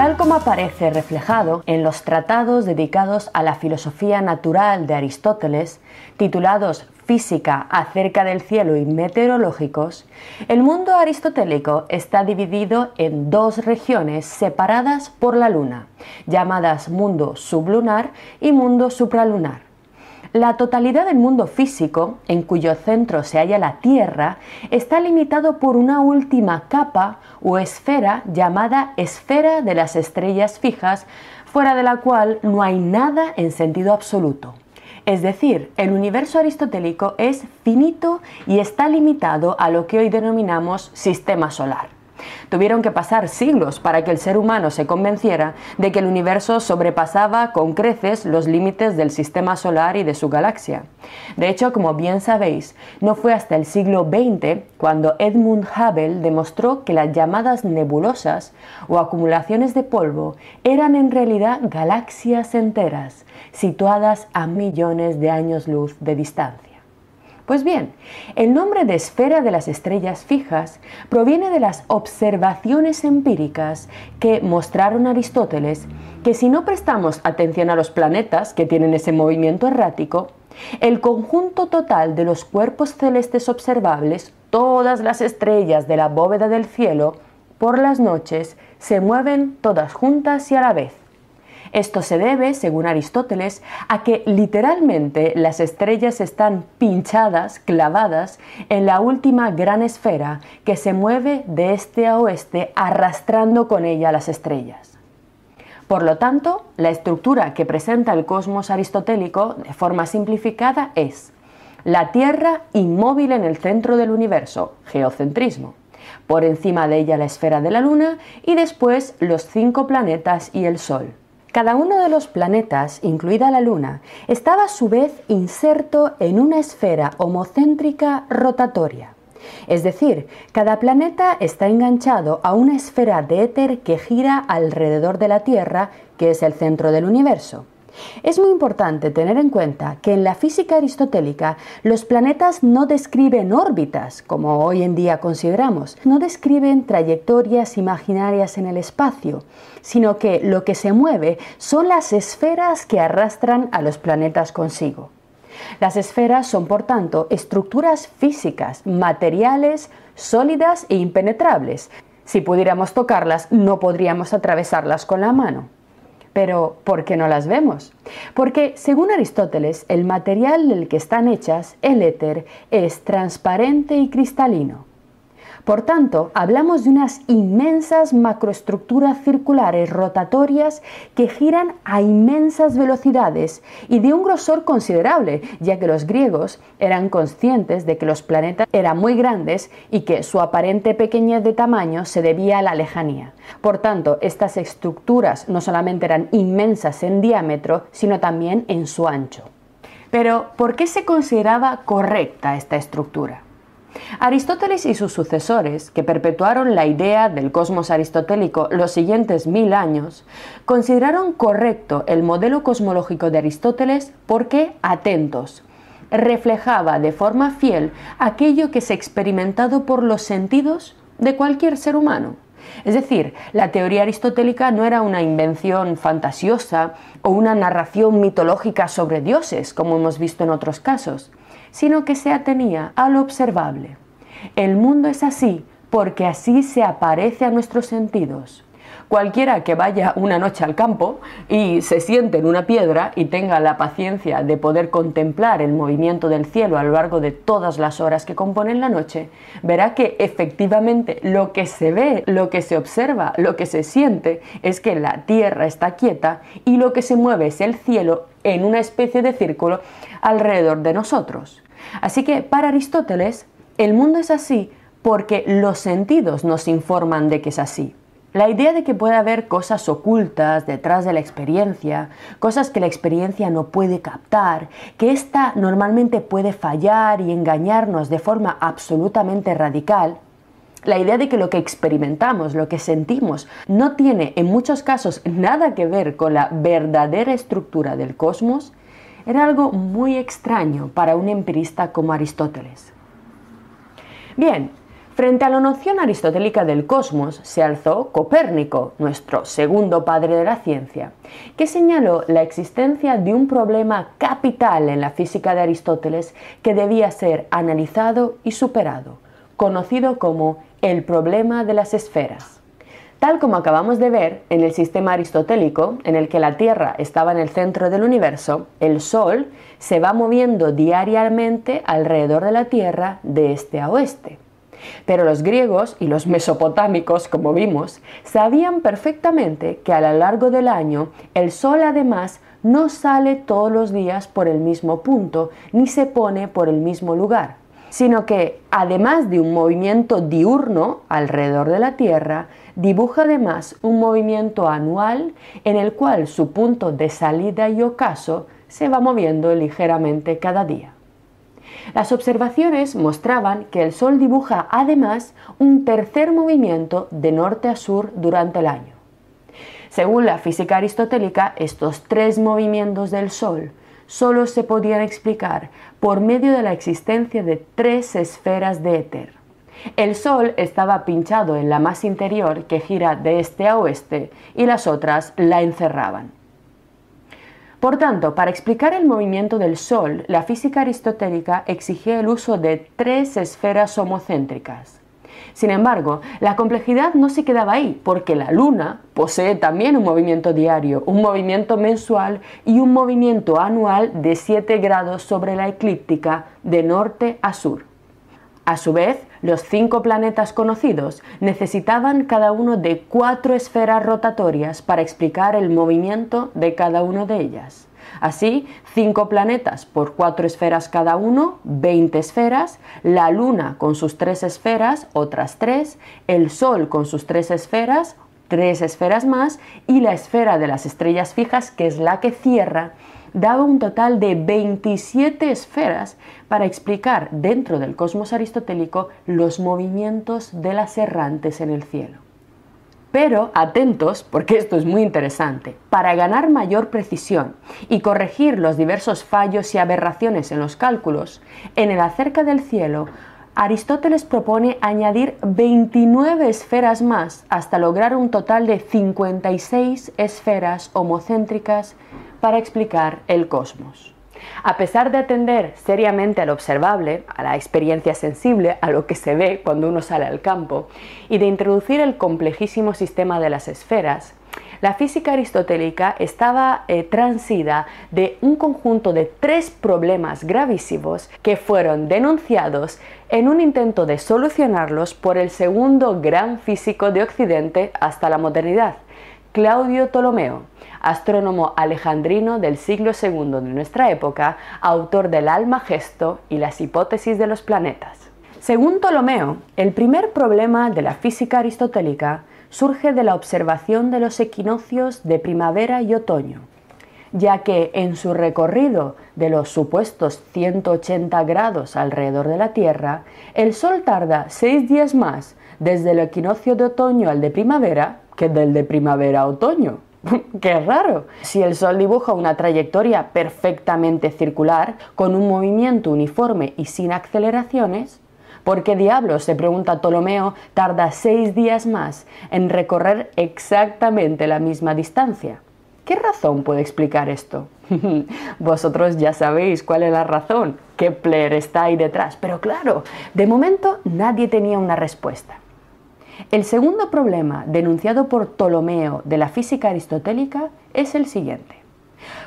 tal como aparece reflejado en los tratados dedicados a la filosofía natural de Aristóteles, titulados Física acerca del cielo y meteorológicos, el mundo aristotélico está dividido en dos regiones separadas por la luna, llamadas mundo sublunar y mundo supralunar. La totalidad del mundo físico, en cuyo centro se halla la Tierra, está limitado por una última capa o esfera llamada esfera de las estrellas fijas, fuera de la cual no hay nada en sentido absoluto. Es decir, el universo aristotélico es finito y está limitado a lo que hoy denominamos sistema solar. Tuvieron que pasar siglos para que el ser humano se convenciera de que el universo sobrepasaba con creces los límites del sistema solar y de su galaxia. De hecho, como bien sabéis, no fue hasta el siglo XX cuando Edmund Hubble demostró que las llamadas nebulosas o acumulaciones de polvo eran en realidad galaxias enteras, situadas a millones de años luz de distancia. Pues bien, el nombre de esfera de las estrellas fijas proviene de las observaciones empíricas que mostraron Aristóteles que si no prestamos atención a los planetas que tienen ese movimiento errático, el conjunto total de los cuerpos celestes observables, todas las estrellas de la bóveda del cielo, por las noches se mueven todas juntas y a la vez. Esto se debe, según Aristóteles, a que literalmente las estrellas están pinchadas, clavadas, en la última gran esfera que se mueve de este a oeste arrastrando con ella las estrellas. Por lo tanto, la estructura que presenta el cosmos aristotélico de forma simplificada es la Tierra inmóvil en el centro del universo, geocentrismo. Por encima de ella la esfera de la Luna y después los cinco planetas y el Sol. Cada uno de los planetas, incluida la Luna, estaba a su vez inserto en una esfera homocéntrica rotatoria. Es decir, cada planeta está enganchado a una esfera de éter que gira alrededor de la Tierra, que es el centro del universo. Es muy importante tener en cuenta que en la física aristotélica los planetas no describen órbitas, como hoy en día consideramos, no describen trayectorias imaginarias en el espacio, sino que lo que se mueve son las esferas que arrastran a los planetas consigo. Las esferas son, por tanto, estructuras físicas, materiales, sólidas e impenetrables. Si pudiéramos tocarlas, no podríamos atravesarlas con la mano. Pero, ¿por qué no las vemos? Porque, según Aristóteles, el material del que están hechas, el éter, es transparente y cristalino. Por tanto, hablamos de unas inmensas macroestructuras circulares rotatorias que giran a inmensas velocidades y de un grosor considerable, ya que los griegos eran conscientes de que los planetas eran muy grandes y que su aparente pequeñez de tamaño se debía a la lejanía. Por tanto, estas estructuras no solamente eran inmensas en diámetro, sino también en su ancho. Pero, ¿por qué se consideraba correcta esta estructura? Aristóteles y sus sucesores, que perpetuaron la idea del cosmos aristotélico los siguientes mil años, consideraron correcto el modelo cosmológico de Aristóteles porque, atentos, reflejaba de forma fiel aquello que es experimentado por los sentidos de cualquier ser humano. Es decir, la teoría aristotélica no era una invención fantasiosa o una narración mitológica sobre dioses, como hemos visto en otros casos sino que se atenía a lo observable. El mundo es así porque así se aparece a nuestros sentidos. Cualquiera que vaya una noche al campo y se siente en una piedra y tenga la paciencia de poder contemplar el movimiento del cielo a lo largo de todas las horas que componen la noche, verá que efectivamente lo que se ve, lo que se observa, lo que se siente es que la tierra está quieta y lo que se mueve es el cielo en una especie de círculo alrededor de nosotros. Así que para Aristóteles, el mundo es así porque los sentidos nos informan de que es así. La idea de que puede haber cosas ocultas detrás de la experiencia, cosas que la experiencia no puede captar, que ésta normalmente puede fallar y engañarnos de forma absolutamente radical, la idea de que lo que experimentamos, lo que sentimos, no tiene en muchos casos nada que ver con la verdadera estructura del cosmos, era algo muy extraño para un empirista como Aristóteles. Bien, Frente a la noción aristotélica del cosmos se alzó Copérnico, nuestro segundo padre de la ciencia, que señaló la existencia de un problema capital en la física de Aristóteles que debía ser analizado y superado, conocido como el problema de las esferas. Tal como acabamos de ver en el sistema aristotélico, en el que la Tierra estaba en el centro del universo, el Sol se va moviendo diariamente alrededor de la Tierra de este a oeste. Pero los griegos y los mesopotámicos, como vimos, sabían perfectamente que a lo largo del año el Sol además no sale todos los días por el mismo punto ni se pone por el mismo lugar, sino que además de un movimiento diurno alrededor de la Tierra, dibuja además un movimiento anual en el cual su punto de salida y ocaso se va moviendo ligeramente cada día. Las observaciones mostraban que el Sol dibuja además un tercer movimiento de norte a sur durante el año. Según la física aristotélica, estos tres movimientos del Sol solo se podían explicar por medio de la existencia de tres esferas de éter. El Sol estaba pinchado en la más interior que gira de este a oeste y las otras la encerraban. Por tanto, para explicar el movimiento del Sol, la física aristotélica exigía el uso de tres esferas homocéntricas. Sin embargo, la complejidad no se quedaba ahí, porque la Luna posee también un movimiento diario, un movimiento mensual y un movimiento anual de 7 grados sobre la eclíptica de norte a sur. A su vez, los cinco planetas conocidos necesitaban cada uno de cuatro esferas rotatorias para explicar el movimiento de cada una de ellas. Así, cinco planetas por cuatro esferas cada uno, 20 esferas, la Luna con sus tres esferas, otras tres, el Sol con sus tres esferas, tres esferas más, y la esfera de las estrellas fijas, que es la que cierra daba un total de 27 esferas para explicar dentro del cosmos aristotélico los movimientos de las errantes en el cielo. Pero atentos, porque esto es muy interesante, para ganar mayor precisión y corregir los diversos fallos y aberraciones en los cálculos, en el acerca del cielo, Aristóteles propone añadir 29 esferas más hasta lograr un total de 56 esferas homocéntricas para explicar el cosmos. A pesar de atender seriamente al observable, a la experiencia sensible, a lo que se ve cuando uno sale al campo, y de introducir el complejísimo sistema de las esferas, la física aristotélica estaba eh, transida de un conjunto de tres problemas gravísimos que fueron denunciados en un intento de solucionarlos por el segundo gran físico de Occidente hasta la modernidad, Claudio Ptolomeo, astrónomo alejandrino del siglo II de nuestra época, autor del Almagesto y las hipótesis de los planetas. Según Ptolomeo, el primer problema de la física aristotélica surge de la observación de los equinoccios de primavera y otoño, ya que en su recorrido de los supuestos 180 grados alrededor de la Tierra, el Sol tarda seis días más desde el equinoccio de otoño al de primavera que del de primavera a otoño. ¡Qué raro! Si el Sol dibuja una trayectoria perfectamente circular, con un movimiento uniforme y sin aceleraciones, ¿por qué diablos, se pregunta Ptolomeo, tarda seis días más en recorrer exactamente la misma distancia? ¿Qué razón puede explicar esto? Vosotros ya sabéis cuál es la razón. Kepler está ahí detrás. Pero claro, de momento nadie tenía una respuesta. El segundo problema denunciado por Ptolomeo de la física aristotélica es el siguiente.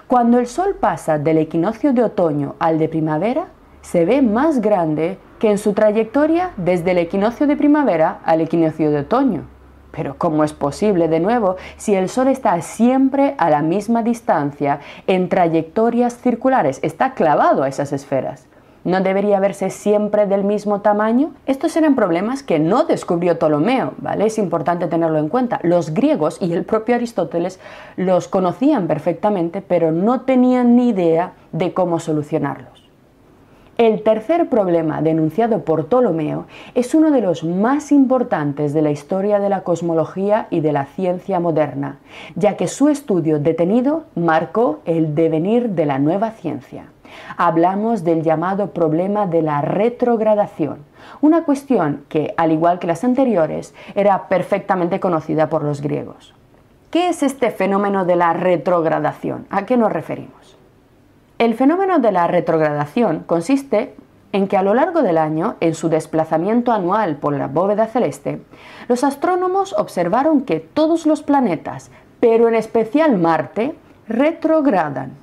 Cuando el Sol pasa del equinoccio de otoño al de primavera, se ve más grande que en su trayectoria desde el equinoccio de primavera al equinoccio de otoño. Pero ¿cómo es posible de nuevo si el Sol está siempre a la misma distancia en trayectorias circulares? Está clavado a esas esferas. ¿No debería verse siempre del mismo tamaño? Estos eran problemas que no descubrió Ptolomeo, ¿vale? Es importante tenerlo en cuenta. Los griegos y el propio Aristóteles los conocían perfectamente, pero no tenían ni idea de cómo solucionarlos. El tercer problema denunciado por Ptolomeo es uno de los más importantes de la historia de la cosmología y de la ciencia moderna, ya que su estudio detenido marcó el devenir de la nueva ciencia. Hablamos del llamado problema de la retrogradación, una cuestión que, al igual que las anteriores, era perfectamente conocida por los griegos. ¿Qué es este fenómeno de la retrogradación? ¿A qué nos referimos? El fenómeno de la retrogradación consiste en que a lo largo del año, en su desplazamiento anual por la bóveda celeste, los astrónomos observaron que todos los planetas, pero en especial Marte, retrogradan.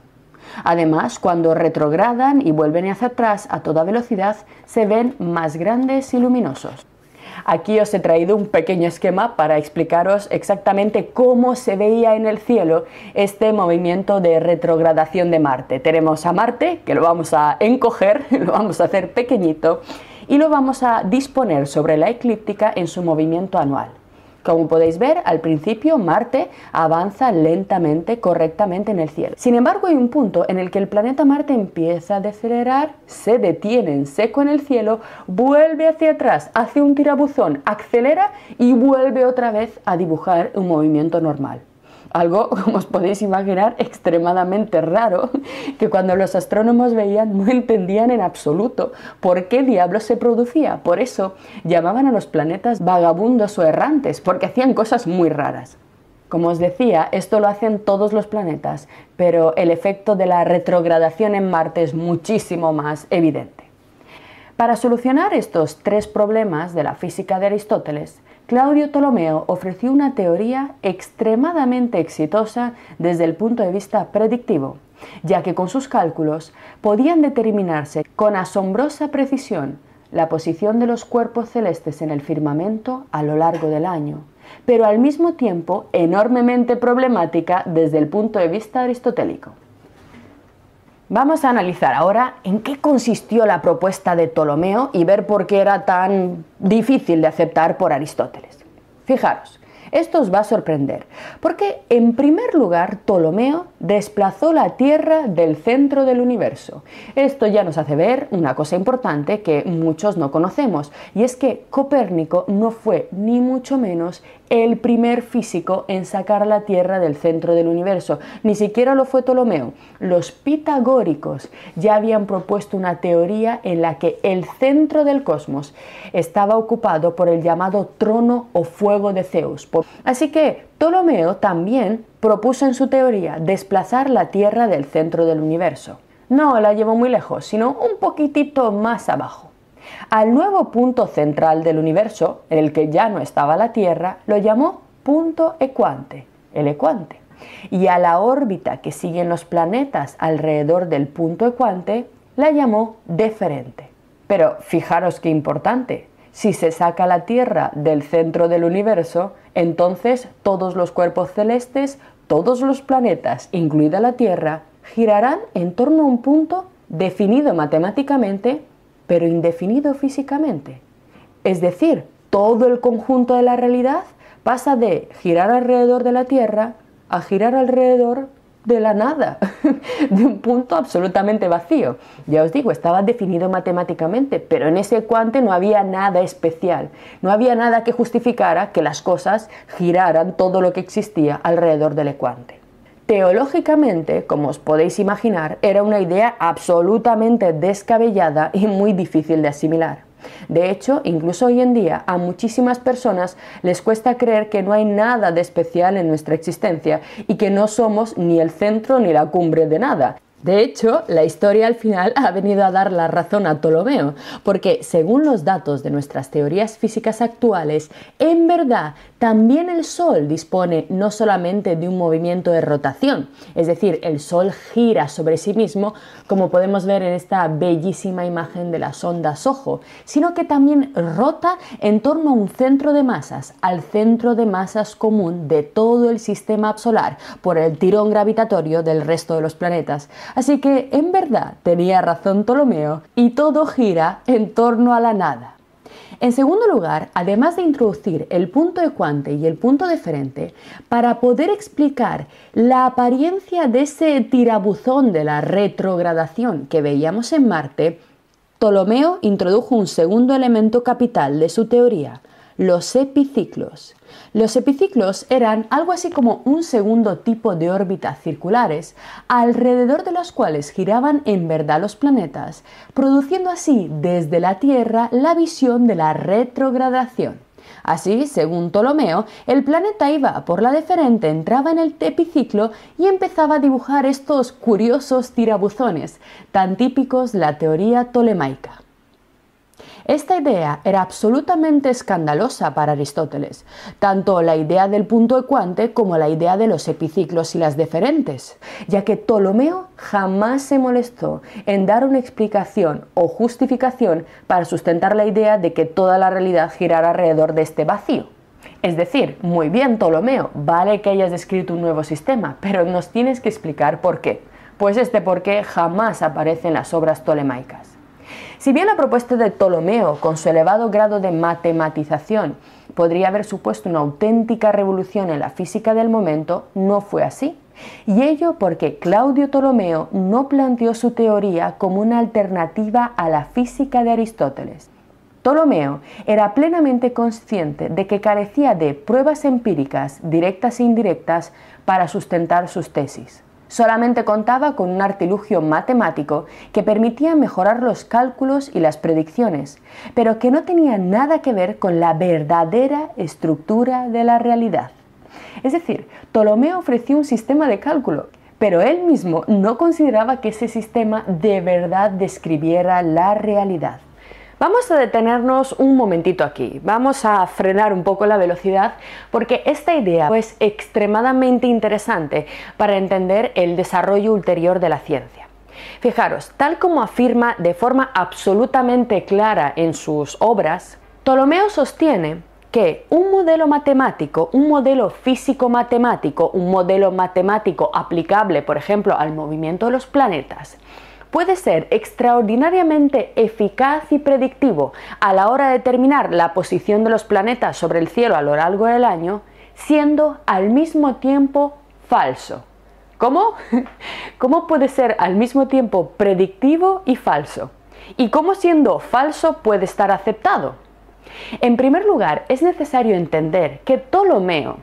Además, cuando retrogradan y vuelven hacia atrás a toda velocidad, se ven más grandes y luminosos. Aquí os he traído un pequeño esquema para explicaros exactamente cómo se veía en el cielo este movimiento de retrogradación de Marte. Tenemos a Marte, que lo vamos a encoger, lo vamos a hacer pequeñito y lo vamos a disponer sobre la eclíptica en su movimiento anual. Como podéis ver, al principio Marte avanza lentamente, correctamente en el cielo. Sin embargo, hay un punto en el que el planeta Marte empieza a decelerar, se detiene en seco en el cielo, vuelve hacia atrás, hace un tirabuzón, acelera y vuelve otra vez a dibujar un movimiento normal. Algo, como os podéis imaginar, extremadamente raro, que cuando los astrónomos veían no entendían en absoluto por qué diablos se producía. Por eso llamaban a los planetas vagabundos o errantes, porque hacían cosas muy raras. Como os decía, esto lo hacen todos los planetas, pero el efecto de la retrogradación en Marte es muchísimo más evidente. Para solucionar estos tres problemas de la física de Aristóteles, Claudio Ptolomeo ofreció una teoría extremadamente exitosa desde el punto de vista predictivo, ya que con sus cálculos podían determinarse con asombrosa precisión la posición de los cuerpos celestes en el firmamento a lo largo del año, pero al mismo tiempo enormemente problemática desde el punto de vista aristotélico. Vamos a analizar ahora en qué consistió la propuesta de Ptolomeo y ver por qué era tan difícil de aceptar por Aristóteles. Fijaros, esto os va a sorprender, porque en primer lugar Ptolomeo desplazó la Tierra del centro del universo. Esto ya nos hace ver una cosa importante que muchos no conocemos, y es que Copérnico no fue ni mucho menos el primer físico en sacar la Tierra del centro del universo. Ni siquiera lo fue Ptolomeo. Los pitagóricos ya habían propuesto una teoría en la que el centro del cosmos estaba ocupado por el llamado trono o fuego de Zeus. Así que Ptolomeo también propuso en su teoría desplazar la Tierra del centro del universo. No la llevó muy lejos, sino un poquitito más abajo. Al nuevo punto central del universo, en el que ya no estaba la Tierra, lo llamó punto ecuante, el ecuante. Y a la órbita que siguen los planetas alrededor del punto ecuante, la llamó deferente. Pero fijaros qué importante, si se saca la Tierra del centro del universo, entonces todos los cuerpos celestes, todos los planetas, incluida la Tierra, girarán en torno a un punto definido matemáticamente pero indefinido físicamente. Es decir, todo el conjunto de la realidad pasa de girar alrededor de la Tierra a girar alrededor de la nada, de un punto absolutamente vacío. Ya os digo, estaba definido matemáticamente, pero en ese cuante no había nada especial, no había nada que justificara que las cosas giraran todo lo que existía alrededor del ecuante. Teológicamente, como os podéis imaginar, era una idea absolutamente descabellada y muy difícil de asimilar. De hecho, incluso hoy en día a muchísimas personas les cuesta creer que no hay nada de especial en nuestra existencia y que no somos ni el centro ni la cumbre de nada. De hecho, la historia al final ha venido a dar la razón a Ptolomeo, porque según los datos de nuestras teorías físicas actuales, en verdad también el Sol dispone no solamente de un movimiento de rotación, es decir, el Sol gira sobre sí mismo, como podemos ver en esta bellísima imagen de las ondas ojo, sino que también rota en torno a un centro de masas, al centro de masas común de todo el sistema solar, por el tirón gravitatorio del resto de los planetas. Así que en verdad tenía razón Ptolomeo y todo gira en torno a la nada. En segundo lugar, además de introducir el punto ecuante y el punto deferente, para poder explicar la apariencia de ese tirabuzón de la retrogradación que veíamos en Marte, Ptolomeo introdujo un segundo elemento capital de su teoría, los epiciclos. Los epiciclos eran algo así como un segundo tipo de órbitas circulares alrededor de los cuales giraban en verdad los planetas, produciendo así desde la Tierra la visión de la retrogradación. Así, según Ptolomeo, el planeta iba por la deferente, entraba en el epiciclo y empezaba a dibujar estos curiosos tirabuzones, tan típicos de la teoría tolemaica. Esta idea era absolutamente escandalosa para Aristóteles, tanto la idea del punto ecuante como la idea de los epiciclos y las deferentes, ya que Ptolomeo jamás se molestó en dar una explicación o justificación para sustentar la idea de que toda la realidad girara alrededor de este vacío. Es decir, muy bien Ptolomeo, vale que hayas descrito un nuevo sistema, pero nos tienes que explicar por qué. Pues este por qué jamás aparece en las obras tolemaicas. Si bien la propuesta de Ptolomeo, con su elevado grado de matematización, podría haber supuesto una auténtica revolución en la física del momento, no fue así. Y ello porque Claudio Ptolomeo no planteó su teoría como una alternativa a la física de Aristóteles. Ptolomeo era plenamente consciente de que carecía de pruebas empíricas, directas e indirectas, para sustentar sus tesis solamente contaba con un artilugio matemático que permitía mejorar los cálculos y las predicciones, pero que no tenía nada que ver con la verdadera estructura de la realidad. Es decir, Ptolomeo ofreció un sistema de cálculo, pero él mismo no consideraba que ese sistema de verdad describiera la realidad. Vamos a detenernos un momentito aquí, vamos a frenar un poco la velocidad porque esta idea es extremadamente interesante para entender el desarrollo ulterior de la ciencia. Fijaros, tal como afirma de forma absolutamente clara en sus obras, Ptolomeo sostiene que un modelo matemático, un modelo físico-matemático, un modelo matemático aplicable, por ejemplo, al movimiento de los planetas, puede ser extraordinariamente eficaz y predictivo a la hora de determinar la posición de los planetas sobre el cielo a lo largo del año, siendo al mismo tiempo falso. ¿Cómo? ¿Cómo puede ser al mismo tiempo predictivo y falso? ¿Y cómo siendo falso puede estar aceptado? En primer lugar, es necesario entender que Ptolomeo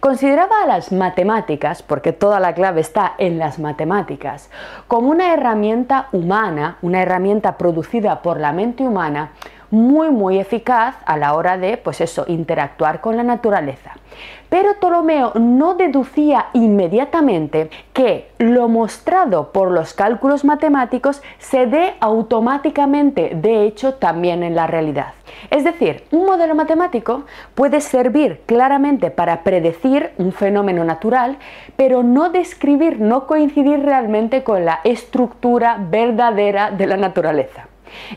consideraba a las matemáticas, porque toda la clave está en las matemáticas, como una herramienta humana, una herramienta producida por la mente humana, muy muy eficaz a la hora de pues eso, interactuar con la naturaleza. Pero Ptolomeo no deducía inmediatamente que lo mostrado por los cálculos matemáticos se dé automáticamente de hecho también en la realidad. Es decir, un modelo matemático puede servir claramente para predecir un fenómeno natural, pero no describir, no coincidir realmente con la estructura verdadera de la naturaleza.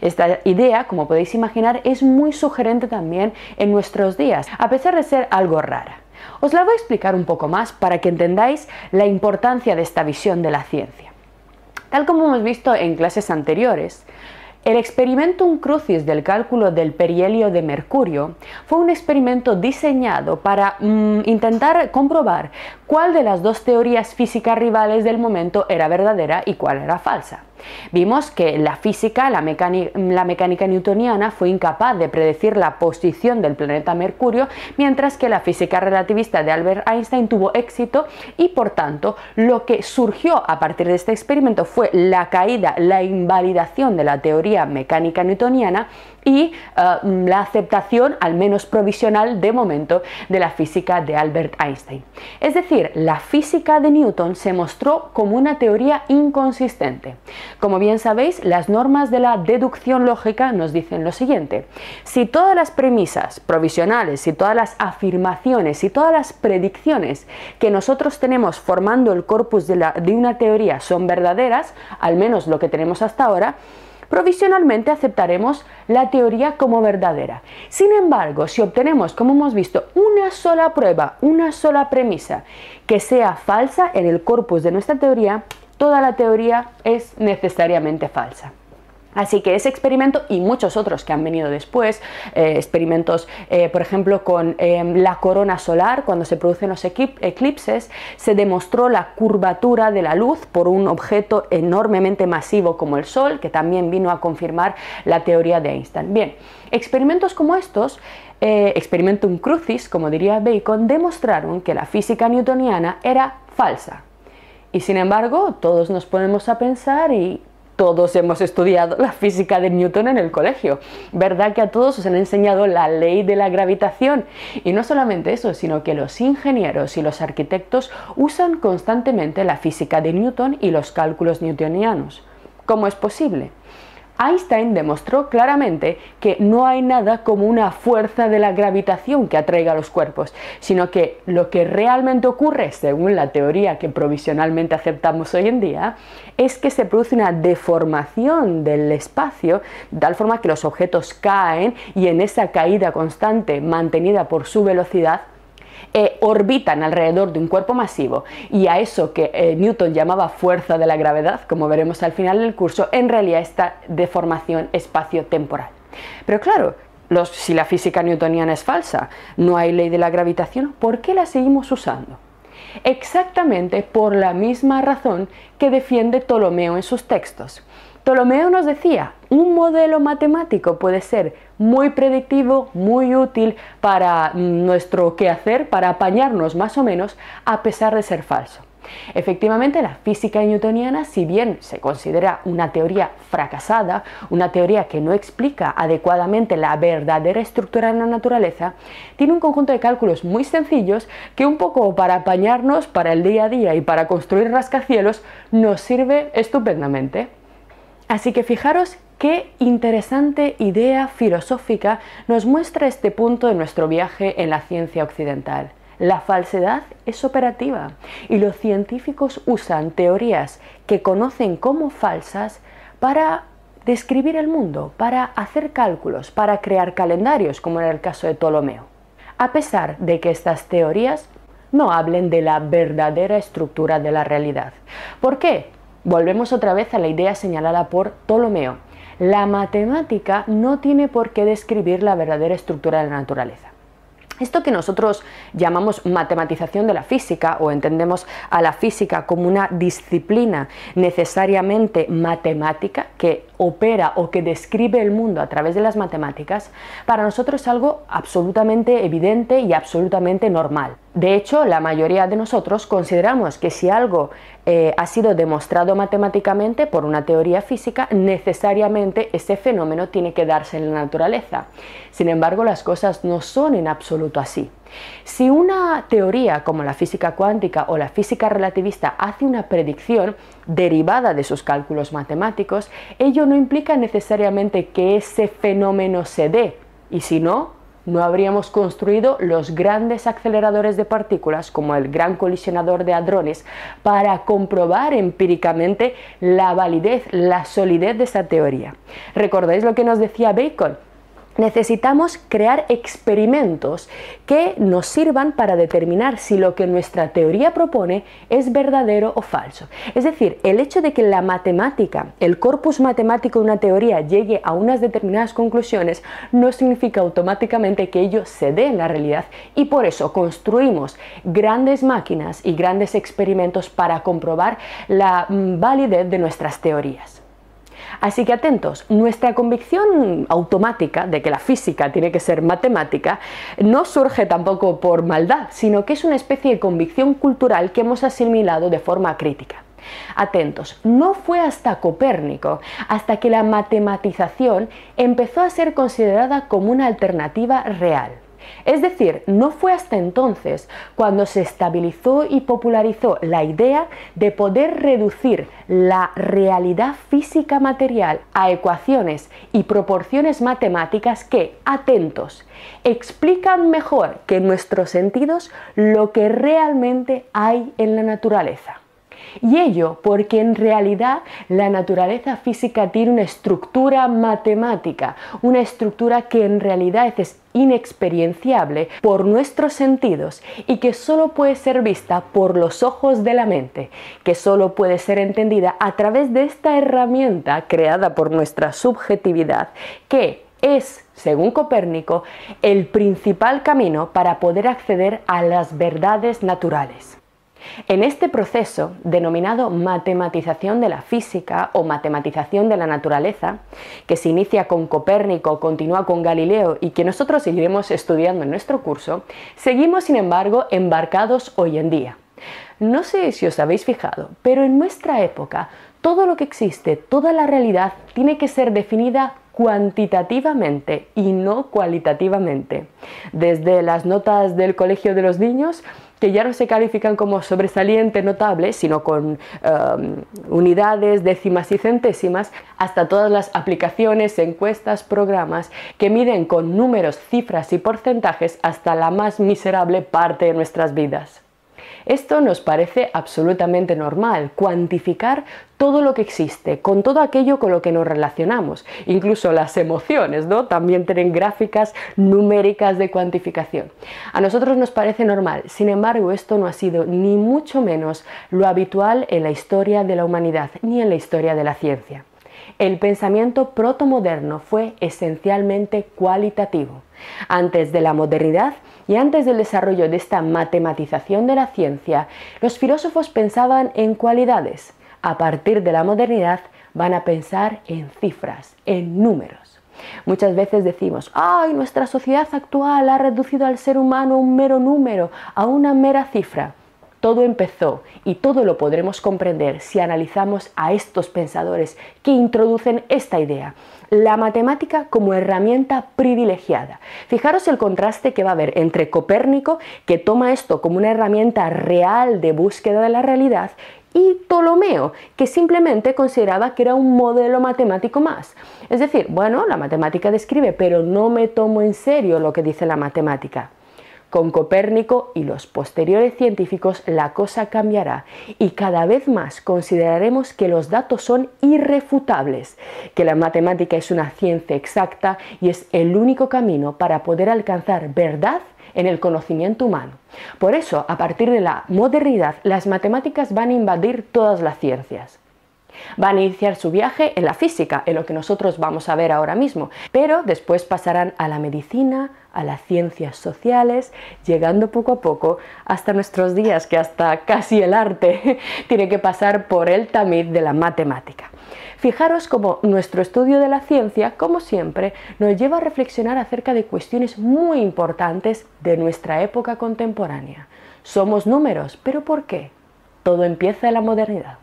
Esta idea, como podéis imaginar, es muy sugerente también en nuestros días, a pesar de ser algo rara. Os la voy a explicar un poco más para que entendáis la importancia de esta visión de la ciencia. Tal como hemos visto en clases anteriores, el experimentum crucis del cálculo del perihelio de mercurio fue un experimento diseñado para mm, intentar comprobar cuál de las dos teorías físicas rivales del momento era verdadera y cuál era falsa. Vimos que la física, la, mecánica newtoniana, fue incapaz de predecir la posición del planeta Mercurio, mientras que la física relativista de Albert Einstein tuvo éxito y por tanto lo que surgió a partir de este experimento fue la caída, la invalidación de la teoría mecánica newtoniana y eh, la aceptación, al menos provisional de momento, de la física de Albert Einstein. Es decir, la física de Newton se mostró como una teoría inconsistente. Como bien sabéis, las normas de la deducción lógica nos dicen lo siguiente. Si todas las premisas provisionales, si todas las afirmaciones, si todas las predicciones que nosotros tenemos formando el corpus de, de una teoría son verdaderas, al menos lo que tenemos hasta ahora, provisionalmente aceptaremos la teoría como verdadera. Sin embargo, si obtenemos, como hemos visto, una sola prueba, una sola premisa que sea falsa en el corpus de nuestra teoría, toda la teoría es necesariamente falsa. Así que ese experimento y muchos otros que han venido después, eh, experimentos eh, por ejemplo con em, la corona solar, cuando se producen los eclipses, se demostró la curvatura de la luz por un objeto enormemente masivo como el Sol, que también vino a confirmar la teoría de Einstein. Bien, experimentos como estos eh, experimentum crucis, como diría Bacon, demostraron que la física newtoniana era falsa. Y sin embargo, todos nos ponemos a pensar y todos hemos estudiado la física de Newton en el colegio. ¿Verdad que a todos os han enseñado la ley de la gravitación? Y no solamente eso, sino que los ingenieros y los arquitectos usan constantemente la física de Newton y los cálculos newtonianos. ¿Cómo es posible? Einstein demostró claramente que no hay nada como una fuerza de la gravitación que atraiga a los cuerpos, sino que lo que realmente ocurre, según la teoría que provisionalmente aceptamos hoy en día, es que se produce una deformación del espacio de tal forma que los objetos caen y en esa caída constante mantenida por su velocidad eh, orbitan alrededor de un cuerpo masivo y a eso que eh, Newton llamaba fuerza de la gravedad, como veremos al final del curso, en realidad está deformación espacio-temporal. Pero claro, si la física newtoniana es falsa, no hay ley de la gravitación, ¿por qué la seguimos usando? Exactamente por la misma razón que defiende Ptolomeo en sus textos. Ptolomeo nos decía, un modelo matemático puede ser muy predictivo, muy útil para nuestro quehacer, para apañarnos más o menos, a pesar de ser falso. Efectivamente, la física newtoniana, si bien se considera una teoría fracasada, una teoría que no explica adecuadamente la verdadera estructura de la naturaleza, tiene un conjunto de cálculos muy sencillos que un poco para apañarnos para el día a día y para construir rascacielos nos sirve estupendamente. Así que fijaros qué interesante idea filosófica nos muestra este punto de nuestro viaje en la ciencia occidental. La falsedad es operativa y los científicos usan teorías que conocen como falsas para describir el mundo, para hacer cálculos, para crear calendarios, como en el caso de Ptolomeo. A pesar de que estas teorías no hablen de la verdadera estructura de la realidad. ¿Por qué? Volvemos otra vez a la idea señalada por Ptolomeo. La matemática no tiene por qué describir la verdadera estructura de la naturaleza. Esto que nosotros llamamos matematización de la física o entendemos a la física como una disciplina necesariamente matemática que opera o que describe el mundo a través de las matemáticas, para nosotros es algo absolutamente evidente y absolutamente normal. De hecho, la mayoría de nosotros consideramos que si algo eh, ha sido demostrado matemáticamente por una teoría física, necesariamente ese fenómeno tiene que darse en la naturaleza. Sin embargo, las cosas no son en absoluto así. Si una teoría como la física cuántica o la física relativista hace una predicción derivada de sus cálculos matemáticos, ello no implica necesariamente que ese fenómeno se dé, y si no, no habríamos construido los grandes aceleradores de partículas como el Gran Colisionador de Hadrones para comprobar empíricamente la validez, la solidez de esa teoría. ¿Recordáis lo que nos decía Bacon? Necesitamos crear experimentos que nos sirvan para determinar si lo que nuestra teoría propone es verdadero o falso. Es decir, el hecho de que la matemática, el corpus matemático de una teoría llegue a unas determinadas conclusiones no significa automáticamente que ello se dé en la realidad y por eso construimos grandes máquinas y grandes experimentos para comprobar la mm, validez de nuestras teorías. Así que atentos, nuestra convicción automática de que la física tiene que ser matemática no surge tampoco por maldad, sino que es una especie de convicción cultural que hemos asimilado de forma crítica. Atentos, no fue hasta Copérnico, hasta que la matematización empezó a ser considerada como una alternativa real. Es decir, no fue hasta entonces cuando se estabilizó y popularizó la idea de poder reducir la realidad física material a ecuaciones y proporciones matemáticas que, atentos, explican mejor que nuestros sentidos lo que realmente hay en la naturaleza. Y ello porque en realidad la naturaleza física tiene una estructura matemática, una estructura que en realidad es inexperienciable por nuestros sentidos y que solo puede ser vista por los ojos de la mente, que solo puede ser entendida a través de esta herramienta creada por nuestra subjetividad, que es, según Copérnico, el principal camino para poder acceder a las verdades naturales. En este proceso, denominado matematización de la física o matematización de la naturaleza, que se inicia con Copérnico, continúa con Galileo y que nosotros seguiremos estudiando en nuestro curso, seguimos sin embargo embarcados hoy en día. No sé si os habéis fijado, pero en nuestra época todo lo que existe, toda la realidad tiene que ser definida cuantitativamente y no cualitativamente. Desde las notas del colegio de los niños que ya no se califican como sobresaliente notable, sino con um, unidades, décimas y centésimas, hasta todas las aplicaciones, encuestas, programas que miden con números, cifras y porcentajes hasta la más miserable parte de nuestras vidas. Esto nos parece absolutamente normal, cuantificar todo lo que existe, con todo aquello con lo que nos relacionamos, incluso las emociones, ¿no? También tienen gráficas numéricas de cuantificación. A nosotros nos parece normal, sin embargo, esto no ha sido ni mucho menos lo habitual en la historia de la humanidad ni en la historia de la ciencia. El pensamiento protomoderno fue esencialmente cualitativo. Antes de la modernidad, y antes del desarrollo de esta matematización de la ciencia, los filósofos pensaban en cualidades. A partir de la modernidad van a pensar en cifras, en números. Muchas veces decimos, ay, nuestra sociedad actual ha reducido al ser humano un mero número, a una mera cifra. Todo empezó y todo lo podremos comprender si analizamos a estos pensadores que introducen esta idea, la matemática como herramienta privilegiada. Fijaros el contraste que va a haber entre Copérnico, que toma esto como una herramienta real de búsqueda de la realidad, y Ptolomeo, que simplemente consideraba que era un modelo matemático más. Es decir, bueno, la matemática describe, pero no me tomo en serio lo que dice la matemática. Con Copérnico y los posteriores científicos la cosa cambiará y cada vez más consideraremos que los datos son irrefutables, que la matemática es una ciencia exacta y es el único camino para poder alcanzar verdad en el conocimiento humano. Por eso, a partir de la modernidad, las matemáticas van a invadir todas las ciencias. Van a iniciar su viaje en la física, en lo que nosotros vamos a ver ahora mismo, pero después pasarán a la medicina, a las ciencias sociales, llegando poco a poco hasta nuestros días, que hasta casi el arte tiene que pasar por el tamiz de la matemática. Fijaros cómo nuestro estudio de la ciencia, como siempre, nos lleva a reflexionar acerca de cuestiones muy importantes de nuestra época contemporánea. Somos números, pero ¿por qué? Todo empieza en la modernidad.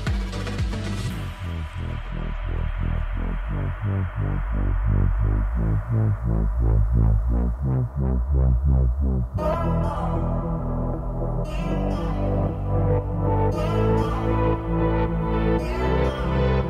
Thank you.